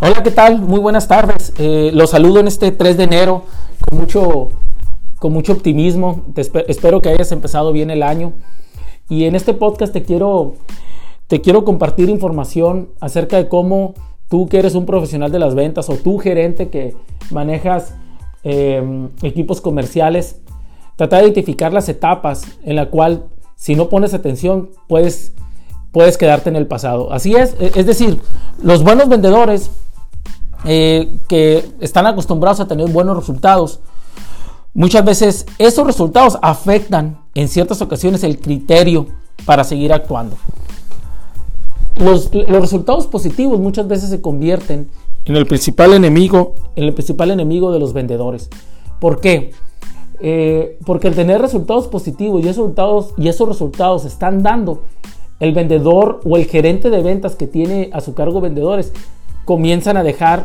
Hola, ¿qué tal? Muy buenas tardes. Eh, los saludo en este 3 de enero con mucho, con mucho optimismo. espero que hayas empezado bien el año. Y en este podcast te quiero, te quiero compartir información acerca de cómo tú que eres un profesional de las ventas o tú gerente que manejas eh, equipos comerciales, tratar de identificar las etapas en la cual si no pones atención puedes, puedes quedarte en el pasado. Así es, es decir, los buenos vendedores eh, que están acostumbrados a tener buenos resultados, muchas veces esos resultados afectan en ciertas ocasiones el criterio para seguir actuando. Los, resultados positivos muchas veces se convierten en el principal enemigo, en el principal enemigo de los vendedores. ¿Por qué? Eh, porque al tener resultados positivos y resultados, y esos resultados están dando, el vendedor o el gerente de ventas que tiene a su cargo vendedores comienzan a dejar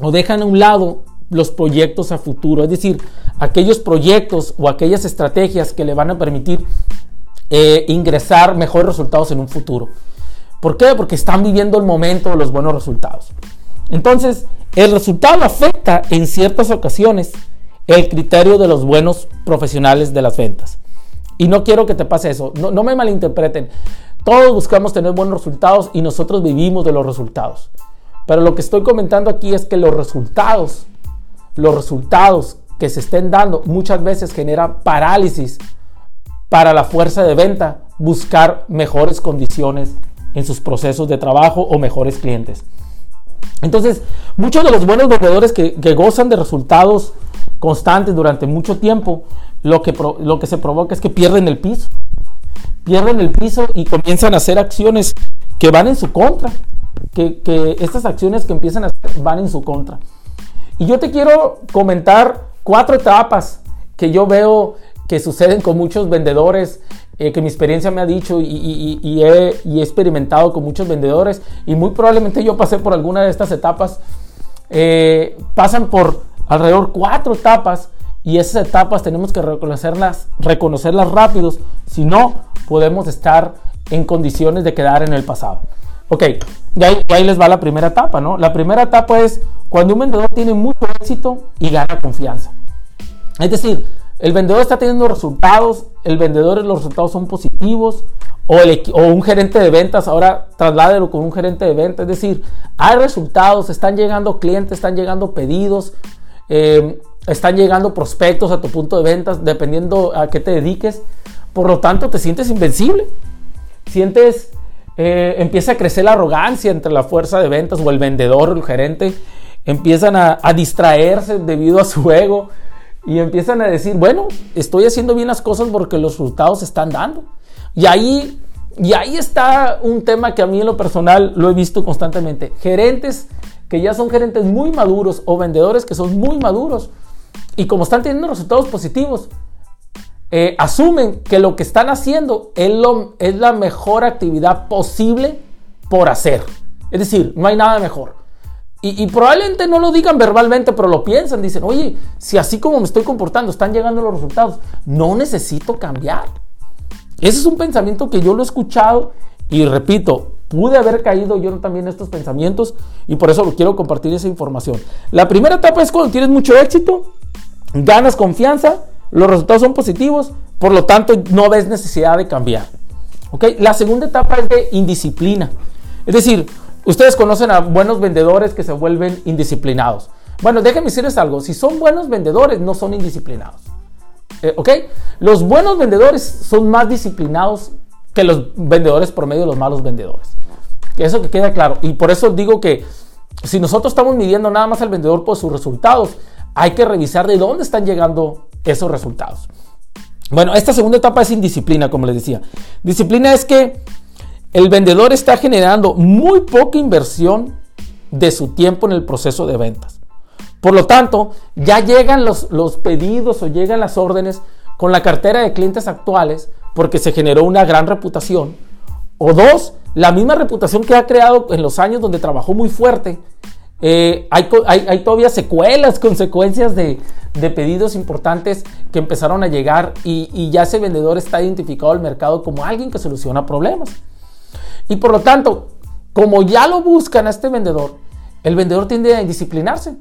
o dejan a un lado los proyectos a futuro, es decir, aquellos proyectos o aquellas estrategias que le van a permitir eh, ingresar mejores resultados en un futuro. ¿Por qué? Porque están viviendo el momento de los buenos resultados. Entonces, el resultado afecta en ciertas ocasiones el criterio de los buenos profesionales de las ventas. Y no quiero que te pase eso, no, no me malinterpreten. Todos buscamos tener buenos resultados y nosotros vivimos de los resultados. Pero lo que estoy comentando aquí es que los resultados, los resultados que se estén dando muchas veces generan parálisis para la fuerza de venta buscar mejores condiciones en sus procesos de trabajo o mejores clientes. Entonces, muchos de los buenos vendedores que, gozan de resultados constantes durante mucho tiempo, lo que, lo que se provoca es que pierden el piso. Pierden el piso y comienzan a hacer acciones que van en su contra que, estas acciones que empiezan a hacer van en su contra. Y yo te quiero comentar cuatro etapas que yo veo que suceden con muchos vendedores, eh, que mi experiencia me ha dicho y, he, experimentado con muchos vendedores y muy probablemente yo pasé por alguna de estas etapas. Eh, pasan por alrededor cuatro etapas y esas etapas tenemos que reconocerlas, reconocerlas rápidos, si no podemos estar en condiciones de quedar en el pasado. Ok, y ahí, les va la primera etapa, ¿no? La primera etapa es cuando un vendedor tiene mucho éxito y gana confianza. Es decir, el vendedor está teniendo resultados, el vendedor los resultados son positivos, o, un gerente de ventas, ahora trasládelo con un gerente de ventas, es decir, hay resultados, están llegando clientes, están llegando pedidos, eh, están llegando prospectos a tu punto de ventas, dependiendo a qué te dediques, por lo tanto te sientes invencible, sientes eh, empieza a crecer la arrogancia entre la fuerza de ventas o el vendedor o el gerente. Empiezan a, distraerse debido a su ego y empiezan a decir, bueno, estoy haciendo bien las cosas porque los resultados están dando. Y ahí, y ahí está un tema que a mí en lo personal lo he visto constantemente. Gerentes que ya son gerentes muy maduros o vendedores que son muy maduros y como están teniendo resultados positivos, eh, asumen que lo que están haciendo es, es la mejor actividad posible por hacer. Es decir, no hay nada mejor. Y, probablemente no lo digan verbalmente, pero lo piensan. Dicen, oye, si así como me estoy comportando están llegando los resultados, no necesito cambiar. Ese es un pensamiento que yo lo he escuchado y repito, pude haber caído yo también en estos pensamientos y por eso lo quiero compartir esa información. La primera etapa es cuando tienes mucho éxito, ganas confianza los resultados son positivos, por lo tanto no ves necesidad de cambiar. La segunda etapa es de indisciplina. Es decir, ustedes conocen a buenos vendedores que se vuelven indisciplinados. Bueno, déjenme decirles algo, si son buenos vendedores no son indisciplinados. Eh, ¿Ok? Los buenos vendedores son más disciplinados que los vendedores promedio, los malos vendedores. Eso que queda claro. Y por eso digo que si nosotros estamos midiendo nada más al vendedor por sus resultados, hay que revisar de dónde están llegando esos resultados. Bueno, esta segunda etapa es indisciplina, como les decía. Disciplina es que el vendedor está generando muy poca inversión de su tiempo en el proceso de ventas. Por lo tanto, ya llegan los, los pedidos o llegan las órdenes con la cartera de clientes actuales porque se generó una gran reputación. O dos, la misma reputación que ha creado en los años donde trabajó muy fuerte eh, hay, todavía secuelas, consecuencias de, pedidos importantes que empezaron a llegar y, ya ese vendedor está identificado al mercado como alguien que soluciona problemas. Y por lo tanto, como ya lo buscan a este vendedor, el vendedor tiende a indisciplinarse.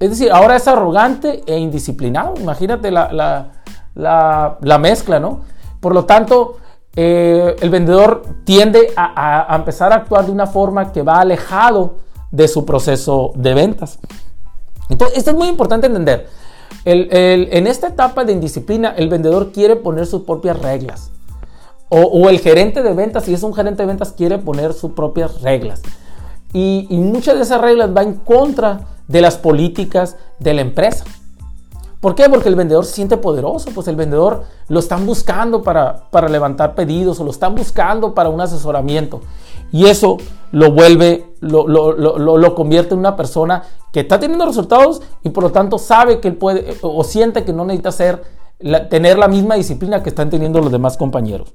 Es decir, ahora es arrogante e indisciplinado. Imagínate la, mezcla, ¿no? Por lo tanto, eh, el vendedor tiende a, empezar a actuar de una forma que va alejado de su proceso de ventas. Entonces, esto es muy importante entender. en esta etapa de indisciplina, el vendedor quiere poner sus propias reglas. O, el gerente de ventas, si es un gerente de ventas, quiere poner sus propias reglas. Y, y muchas de esas reglas van en contra de las políticas de la empresa. ¿Por qué? Porque el vendedor se siente poderoso, pues el vendedor lo están buscando para, para levantar pedidos o lo están buscando para un asesoramiento. Y eso lo vuelve, lo, lo, lo, lo, convierte en una persona que está teniendo resultados y por lo tanto sabe que él puede o siente que no necesita ser, tener la misma disciplina que están teniendo los demás compañeros.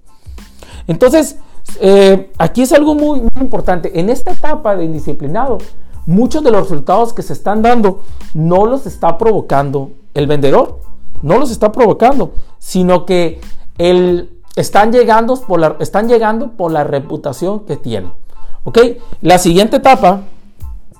Entonces, eh, aquí es algo muy, muy importante. En esta etapa de indisciplinado, muchos de los resultados que se están dando no los está provocando el vendedor, no los está provocando, sino que el, están, llegando por la, están llegando por la reputación que tiene. ¿Ok? La siguiente etapa,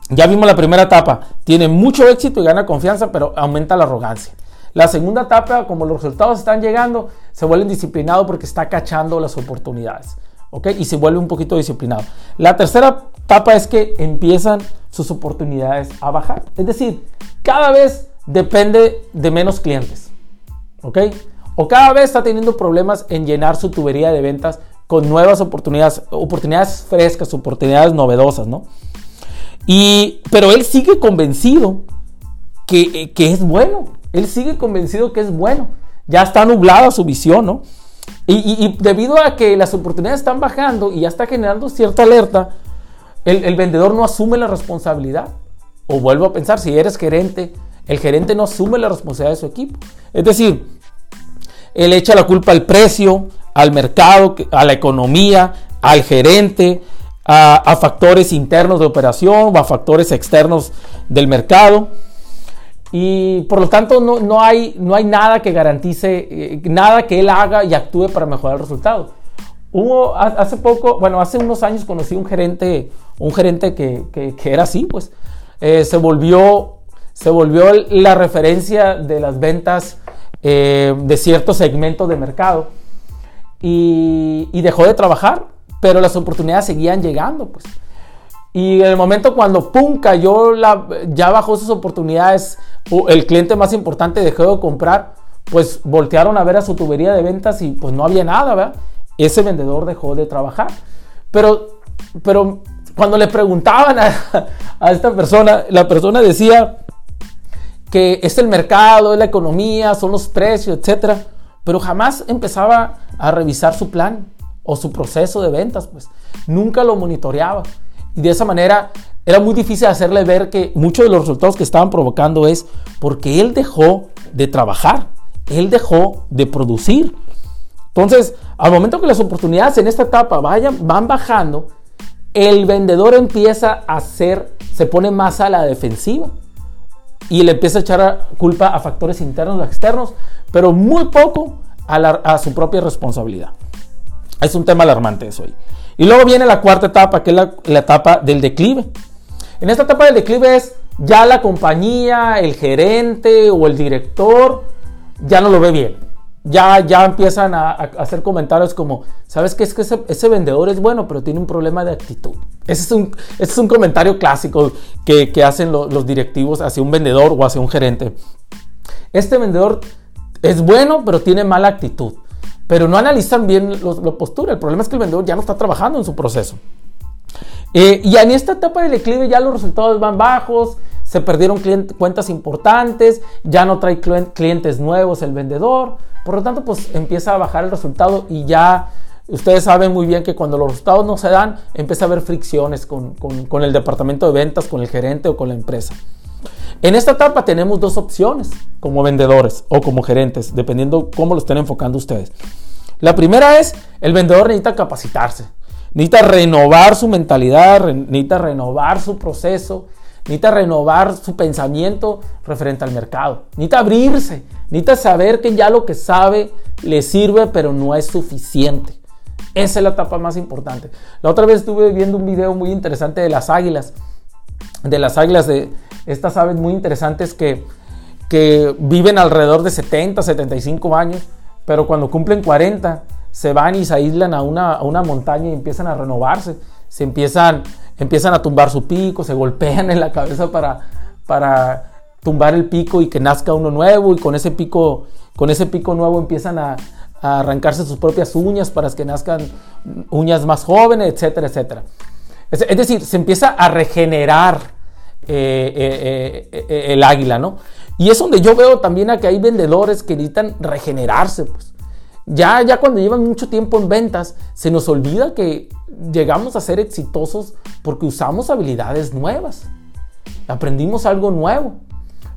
ya vimos la primera etapa, tiene mucho éxito y gana confianza, pero aumenta la arrogancia. La segunda etapa, como los resultados están llegando, se vuelve disciplinado porque está cachando las oportunidades. ¿Ok? Y se vuelve un poquito disciplinado. La tercera etapa es que empiezan sus oportunidades a bajar. Es decir, cada vez depende de menos clientes. ¿Ok? O cada vez está teniendo problemas en llenar su tubería de ventas con nuevas oportunidades, oportunidades frescas, oportunidades novedosas, ¿no? Y, pero él sigue convencido que, que es bueno. Él sigue convencido que es bueno. Ya está nublada su visión, ¿no? Y, debido a que las oportunidades están bajando y ya está generando cierta alerta, el, vendedor no asume la responsabilidad. O vuelvo a pensar, si eres gerente, el gerente no asume la responsabilidad de su equipo. Es decir, él echa la culpa al precio, al mercado, a la economía, al gerente, a, factores internos de operación o a factores externos del mercado. Y por lo tanto no, no, hay, no hay nada que garantice, eh, nada que él haga y actúe para mejorar el resultado. Hace poco, bueno, hace unos años conocí un gerente, un gerente que, que, era así, pues eh, se, volvió, se volvió la referencia de las ventas eh, de ciertos segmentos de mercado y, y, dejó de trabajar, pero las oportunidades seguían llegando, pues. Y en el momento cuando pum cayó la, ya bajó sus oportunidades, el cliente más importante dejó de comprar, pues voltearon a ver a su tubería de ventas y pues no había nada, ¿verdad? ese vendedor dejó de trabajar. Pero, pero cuando le preguntaban a, esta persona, la persona decía que es el mercado, es la economía, son los precios, etc. Pero jamás empezaba a revisar su plan o su proceso de ventas, pues nunca lo monitoreaba. Y de esa manera era muy difícil hacerle ver que muchos de los resultados que estaban provocando es porque él dejó de trabajar, él dejó de producir. Entonces, al momento que las oportunidades en esta etapa vayan, van bajando, el vendedor empieza a ser, se pone más a la defensiva y le empieza a echar culpa a factores internos o externos, pero muy poco a, su propia responsabilidad. Es un tema alarmante eso. Y luego viene la cuarta etapa, que es la, la etapa del declive. En esta etapa del declive es ya la compañía, el gerente o el director ya no lo ve bien ya, ya empiezan a, hacer comentarios como, ¿sabes qué? Es que ese, vendedor es bueno, pero tiene un problema de actitud. Ese es un, es un comentario clásico que, hacen los directivos hacia un vendedor o hacia un gerente. Este vendedor es bueno, pero tiene mala actitud. Pero no analizan bien la postura. El problema es que el vendedor ya no está trabajando en su proceso. Eh, y en esta etapa del declive ya los resultados van bajos, se perdieron cuentas importantes, ya no trae clientes nuevos el vendedor. Por lo tanto, pues empieza a bajar el resultado y ya ustedes saben muy bien que cuando los resultados no se dan, empieza a haber fricciones con, el departamento de ventas, con el gerente o con la empresa. En esta etapa tenemos dos opciones como vendedores o como gerentes, dependiendo cómo lo estén enfocando ustedes. La primera es, el vendedor necesita capacitarse, necesita renovar su mentalidad, necesita renovar su proceso, necesita renovar su pensamiento referente al mercado, necesita abrirse, necesita saber que ya lo que sabe le sirve, pero no es suficiente. Esa es la etapa más importante. La otra vez estuve viendo un video muy interesante de las águilas de las águilas, de estas aves muy interesantes que, que viven alrededor de 70, 75 años, pero cuando cumplen 40 se van y se aíslan a una, a una montaña y empiezan a renovarse, se empiezan, empiezan a tumbar su pico, se golpean en la cabeza para, para tumbar el pico y que nazca uno nuevo y con ese pico, con ese pico nuevo empiezan a, arrancarse sus propias uñas para que nazcan uñas más jóvenes, etcétera, etcétera. Es, decir, se empieza a regenerar eh, eh, eh, el águila, ¿no? Y es donde yo veo también a que hay vendedores que necesitan regenerarse, pues. Ya, ya cuando llevan mucho tiempo en ventas, se nos olvida que llegamos a ser exitosos porque usamos habilidades nuevas. Aprendimos algo nuevo.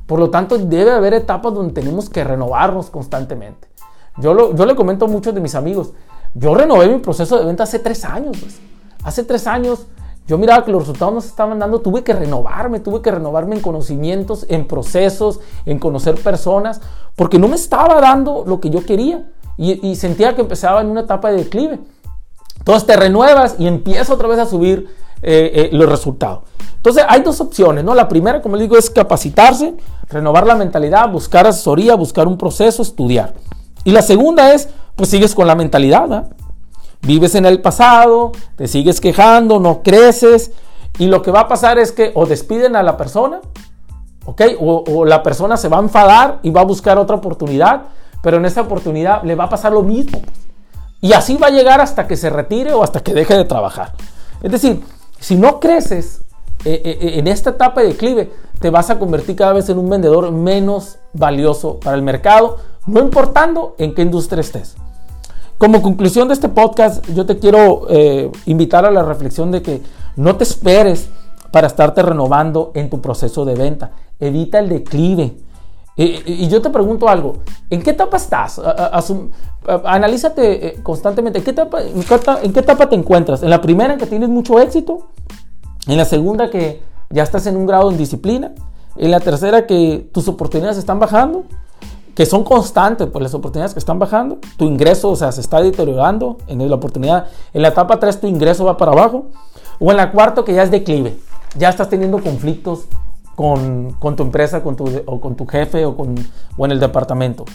Por lo tanto, debe haber etapas donde tenemos que renovarnos constantemente. Yo, yo le comento a muchos de mis amigos, yo renové mi proceso de venta hace tres años. Pues. Hace tres años yo miraba que los resultados no se estaban dando, tuve que renovarme, tuve que renovarme en conocimientos, en procesos, en conocer personas, porque no me estaba dando lo que yo quería y, sentía que empezaba en una etapa de declive. Entonces te renuevas y empieza otra vez a subir eh, eh, los resultados. Entonces hay dos opciones, ¿no? La primera, como les digo, es capacitarse, renovar la mentalidad, buscar asesoría, buscar un proceso, estudiar. Y la segunda es, pues sigues con la mentalidad, Vives en el pasado, te sigues quejando, no creces y lo que va a pasar es que o despiden a la persona, ¿ok? O, o la persona se va a enfadar y va a buscar otra oportunidad, pero en esa oportunidad le va a pasar lo mismo. Y así va a llegar hasta que se retire o hasta que deje de trabajar. Es decir, si no creces, eh, eh, eh, en esta etapa de declive, te vas a convertir cada vez en un vendedor menos valioso para el mercado, no importando en qué industria estés. Como conclusión de este podcast, yo te quiero invitar a la reflexión de que no te esperes para estarte renovando en tu proceso de venta. Evita el declive. Y, yo te pregunto algo, ¿en qué etapa estás? analízate constantemente, ¿en qué, etapa, ¿en qué etapa te encuentras? ¿En la primera en que tienes mucho éxito? En la segunda que ya estás en un grado en disciplina. En la tercera que tus oportunidades están bajando, que son constantes, pues las oportunidades que están bajando. Tu ingreso, o sea, se está deteriorando en la oportunidad. En la etapa 3 tu ingreso va para abajo. O en la cuarta que ya es declive. Ya estás teniendo conflictos con, tu empresa con tu, o con tu jefe o, con, o en el departamento.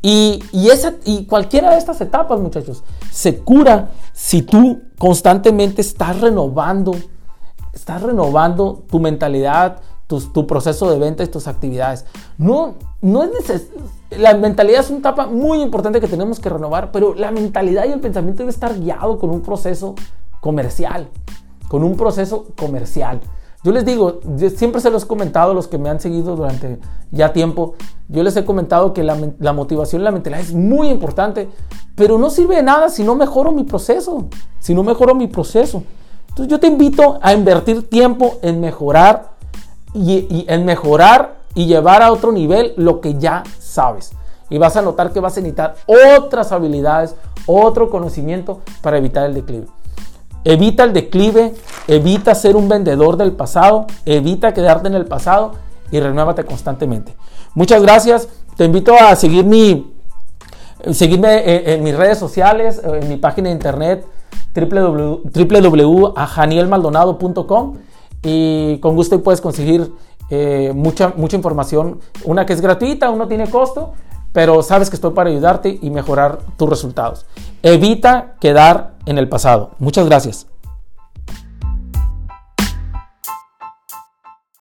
Y, y, esa, y cualquiera de estas etapas, muchachos, se cura si tú constantemente estás renovando estás renovando tu mentalidad, tu, proceso de venta y tus actividades. No, no es La mentalidad es una etapa muy importante que tenemos que renovar, pero la mentalidad y el pensamiento debe estar guiado con un proceso comercial, con un proceso comercial. Yo les digo, siempre se los he comentado a los que me han seguido durante ya tiempo, yo les he comentado que la, la motivación y la mentalidad es muy importante, pero no sirve de nada si no mejoro mi proceso, si no mejoro mi proceso. Entonces yo te invito a invertir tiempo en mejorar y, en mejorar y llevar a otro nivel lo que ya sabes. Y vas a notar que vas a necesitar otras habilidades, otro conocimiento para evitar el declive. Evita el declive, evita ser un vendedor del pasado, evita quedarte en el pasado y renuévate constantemente. Muchas gracias. Te invito a seguir seguirme en mis redes sociales, en mi página de internet www.janielmaldonado.com y con gusto puedes conseguir eh, mucha, mucha información, una que es gratuita, uno tiene costo, pero sabes que estoy para ayudarte y mejorar tus resultados. Evita quedar en el pasado. Muchas gracias.